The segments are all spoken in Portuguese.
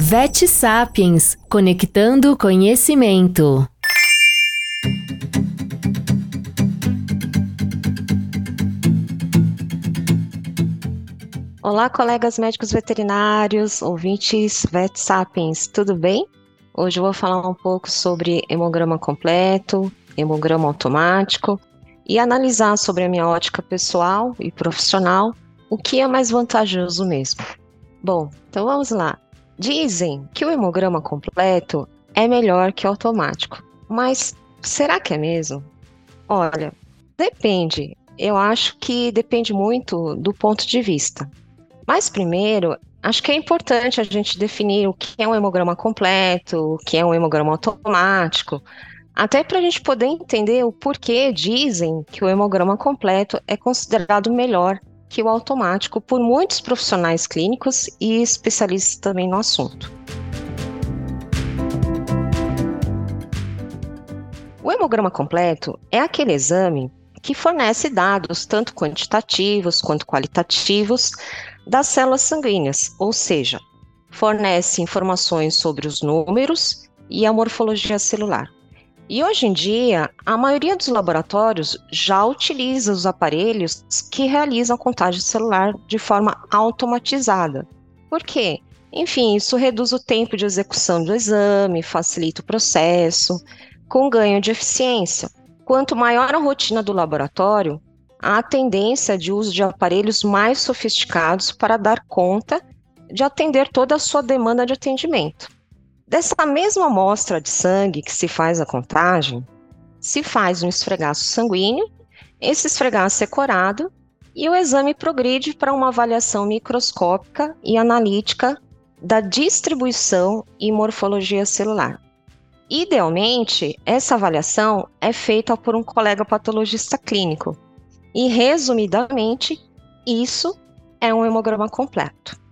Vet Sapiens Conectando Conhecimento. Olá, colegas médicos veterinários, ouvintes Vet Sapiens, tudo bem? Hoje eu vou falar um pouco sobre hemograma completo, hemograma automático e analisar sobre a minha ótica pessoal e profissional o que é mais vantajoso mesmo. Bom, então vamos lá. Dizem que o hemograma completo é melhor que o automático, mas será que é mesmo? Olha, depende. Eu acho que depende muito do ponto de vista. Mas primeiro, acho que é importante a gente definir o que é um hemograma completo, o que é um hemograma automático, até para a gente poder entender o porquê dizem que o hemograma completo é considerado melhor que o automático por muitos profissionais clínicos e especialistas também no assunto. O hemograma completo é aquele exame que fornece dados tanto quantitativos quanto qualitativos das células sanguíneas, ou seja, fornece informações sobre os números e a morfologia celular. E hoje em dia, a maioria dos laboratórios já utiliza os aparelhos que realizam a contagem celular de forma automatizada. Por quê? Enfim, isso reduz o tempo de execução do exame, facilita o processo, com ganho de eficiência. Quanto maior a rotina do laboratório, há tendência de uso de aparelhos mais sofisticados para dar conta de atender toda a sua demanda de atendimento. Dessa mesma amostra de sangue que se faz a contagem, se faz um esfregaço sanguíneo, esse esfregaço é corado e o exame progride para uma avaliação microscópica e analítica da distribuição e morfologia celular. Idealmente, essa avaliação é feita por um colega patologista clínico. E, resumidamente, isso é um hemograma completo.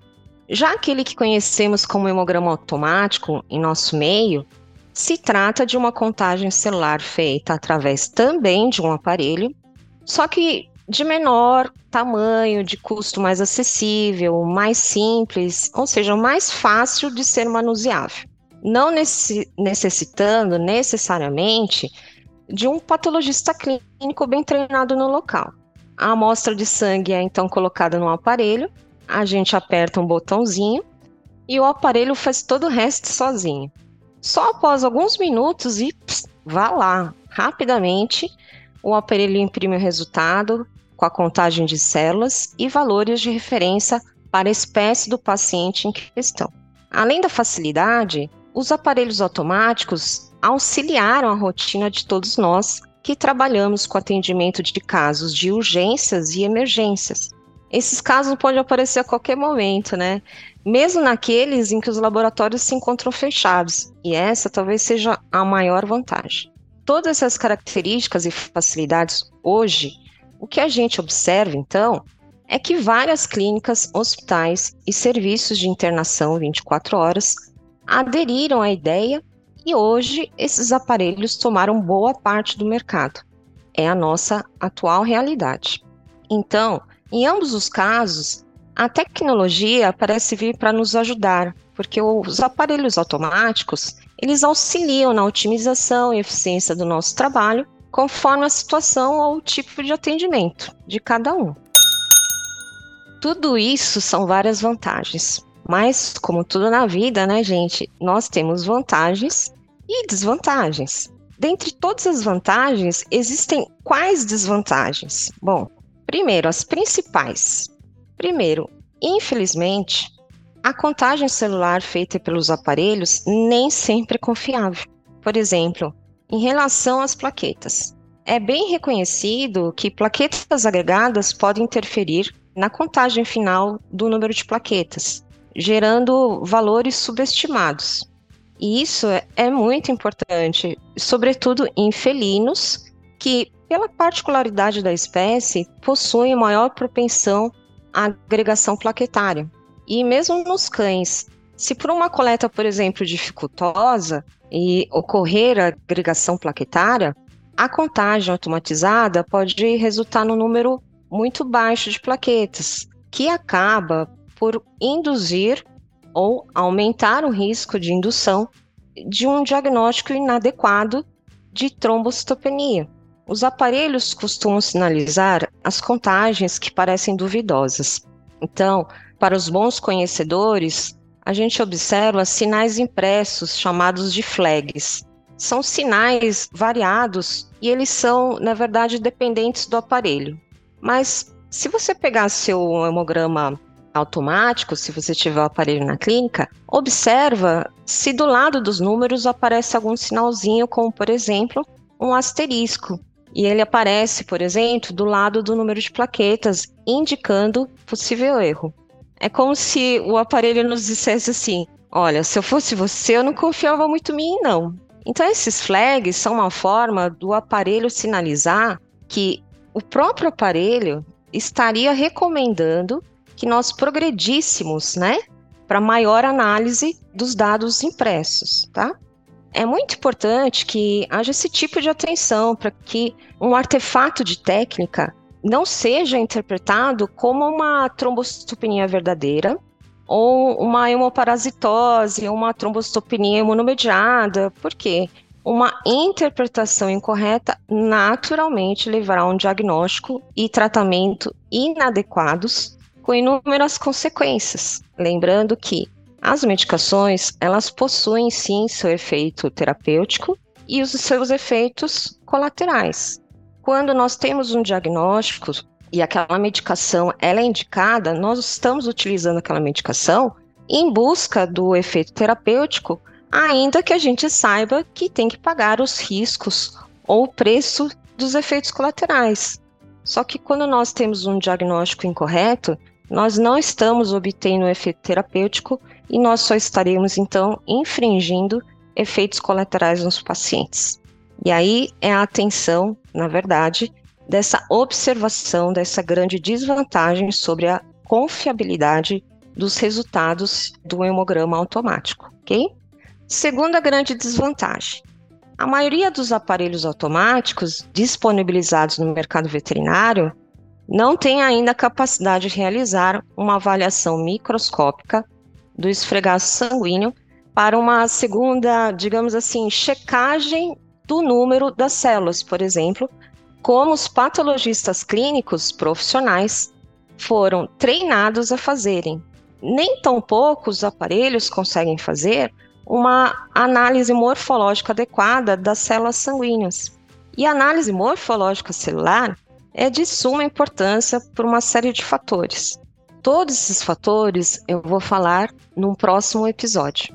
Já aquele que conhecemos como hemograma automático em nosso meio, se trata de uma contagem celular feita através também de um aparelho, só que de menor tamanho, de custo mais acessível, mais simples, ou seja, mais fácil de ser manuseável. Não necessitando necessariamente de um patologista clínico bem treinado no local. A amostra de sangue é então colocada no aparelho a gente aperta um botãozinho e o aparelho faz todo o resto sozinho. Só após alguns minutos e pss, vá lá, rapidamente, o aparelho imprime o resultado com a contagem de células e valores de referência para a espécie do paciente em questão. Além da facilidade, os aparelhos automáticos auxiliaram a rotina de todos nós que trabalhamos com atendimento de casos de urgências e emergências, esses casos podem aparecer a qualquer momento, né? Mesmo naqueles em que os laboratórios se encontram fechados, e essa talvez seja a maior vantagem. Todas essas características e facilidades hoje, o que a gente observa então é que várias clínicas, hospitais e serviços de internação 24 horas aderiram à ideia e hoje esses aparelhos tomaram boa parte do mercado. É a nossa atual realidade. Então, em ambos os casos, a tecnologia parece vir para nos ajudar, porque os aparelhos automáticos, eles auxiliam na otimização e eficiência do nosso trabalho, conforme a situação ou o tipo de atendimento de cada um. Tudo isso são várias vantagens, mas como tudo na vida, né, gente, nós temos vantagens e desvantagens. Dentre todas as vantagens, existem quais desvantagens? Bom, Primeiro, as principais. Primeiro, infelizmente, a contagem celular feita pelos aparelhos nem sempre é confiável. Por exemplo, em relação às plaquetas. É bem reconhecido que plaquetas agregadas podem interferir na contagem final do número de plaquetas, gerando valores subestimados. E isso é, é muito importante, sobretudo em felinos que pela particularidade da espécie, possuem maior propensão à agregação plaquetária. E mesmo nos cães, se por uma coleta, por exemplo, dificultosa e ocorrer a agregação plaquetária, a contagem automatizada pode resultar no número muito baixo de plaquetas, que acaba por induzir ou aumentar o risco de indução de um diagnóstico inadequado de trombocitopenia. Os aparelhos costumam sinalizar as contagens que parecem duvidosas. Então, para os bons conhecedores, a gente observa sinais impressos chamados de flags. São sinais variados e eles são, na verdade, dependentes do aparelho. Mas se você pegar seu hemograma automático, se você tiver o aparelho na clínica, observa se do lado dos números aparece algum sinalzinho, como por exemplo, um asterisco. E ele aparece, por exemplo, do lado do número de plaquetas, indicando possível erro. É como se o aparelho nos dissesse assim: olha, se eu fosse você, eu não confiava muito em mim, não. Então, esses flags são uma forma do aparelho sinalizar que o próprio aparelho estaria recomendando que nós progredíssemos, né, para maior análise dos dados impressos, tá? É muito importante que haja esse tipo de atenção para que um artefato de técnica não seja interpretado como uma trombocitopenia verdadeira ou uma hemoparasitose, uma trombocitopenia imunomediada. Por quê? Uma interpretação incorreta naturalmente levará a um diagnóstico e tratamento inadequados com inúmeras consequências. Lembrando que as medicações, elas possuem sim seu efeito terapêutico e os seus efeitos colaterais. Quando nós temos um diagnóstico e aquela medicação ela é indicada, nós estamos utilizando aquela medicação em busca do efeito terapêutico, ainda que a gente saiba que tem que pagar os riscos ou o preço dos efeitos colaterais. Só que quando nós temos um diagnóstico incorreto, nós não estamos obtendo o efeito terapêutico e nós só estaremos então infringindo efeitos colaterais nos pacientes. E aí é a atenção, na verdade, dessa observação dessa grande desvantagem sobre a confiabilidade dos resultados do hemograma automático, ok? Segunda grande desvantagem. A maioria dos aparelhos automáticos disponibilizados no mercado veterinário não tem ainda capacidade de realizar uma avaliação microscópica do esfregaço sanguíneo para uma segunda, digamos assim, checagem do número das células, por exemplo, como os patologistas clínicos profissionais foram treinados a fazerem. Nem tão poucos aparelhos conseguem fazer uma análise morfológica adequada das células sanguíneas. E a análise morfológica celular é de suma importância por uma série de fatores. Todos esses fatores eu vou falar num próximo episódio.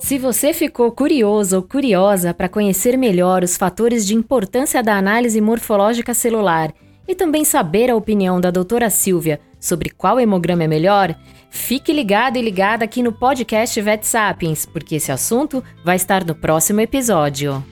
Se você ficou curioso ou curiosa para conhecer melhor os fatores de importância da análise morfológica celular e também saber a opinião da doutora Silvia sobre qual hemograma é melhor, fique ligado e ligada aqui no podcast Vet Sapiens, porque esse assunto vai estar no próximo episódio.